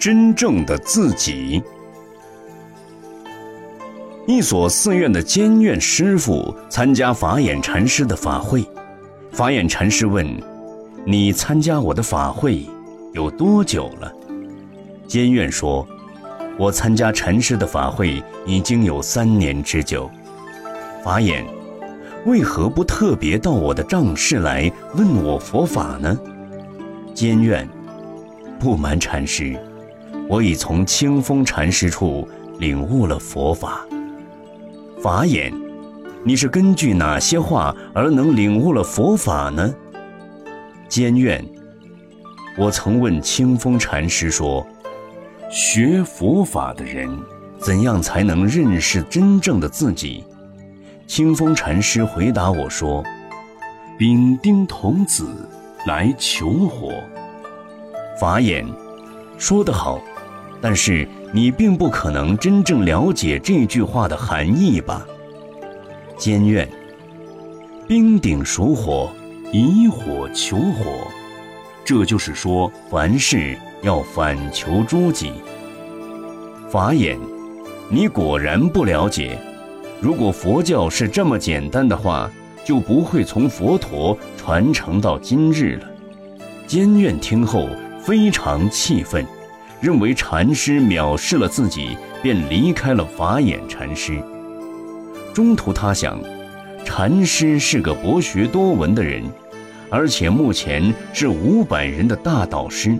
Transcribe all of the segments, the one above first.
真正的自己。一所寺院的监院师傅参加法眼禅师的法会，法眼禅师问：“你参加我的法会有多久了？”监院说：“我参加禅师的法会已经有三年之久。”法眼，为何不特别到我的帐室来问我佛法呢？监院，不瞒禅师，我已从清风禅师处领悟了佛法。法眼，你是根据哪些话而能领悟了佛法呢？监院，我曾问清风禅师说，学佛法的人怎样才能认识真正的自己？清风禅师回答我说：“丙丁童子来求火。”法眼，说得好，但是。你并不可能真正了解这句话的含义吧？监院，冰鼎属火，以火求火，这就是说凡事要反求诸己。法眼，你果然不了解。如果佛教是这么简单的话，就不会从佛陀传承到今日了。监院听后非常气愤。认为禅师藐视了自己，便离开了法眼禅师。中途他想，禅师是个博学多闻的人，而且目前是五百人的大导师，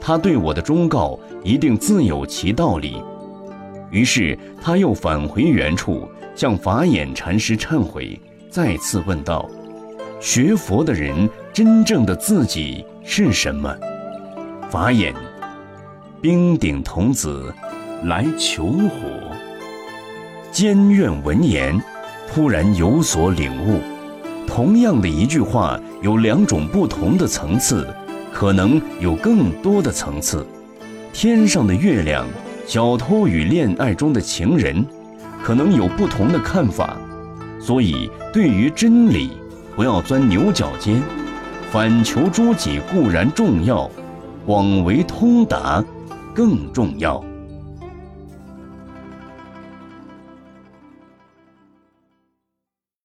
他对我的忠告一定自有其道理。于是他又返回原处，向法眼禅师忏悔，再次问道：“学佛的人真正的自己是什么？”法眼。冰鼎童子来求火，监院闻言，突然有所领悟。同样的一句话，有两种不同的层次，可能有更多的层次。天上的月亮，小偷与恋爱中的情人，可能有不同的看法。所以，对于真理，不要钻牛角尖，反求诸己固然重要，广为通达。更重要。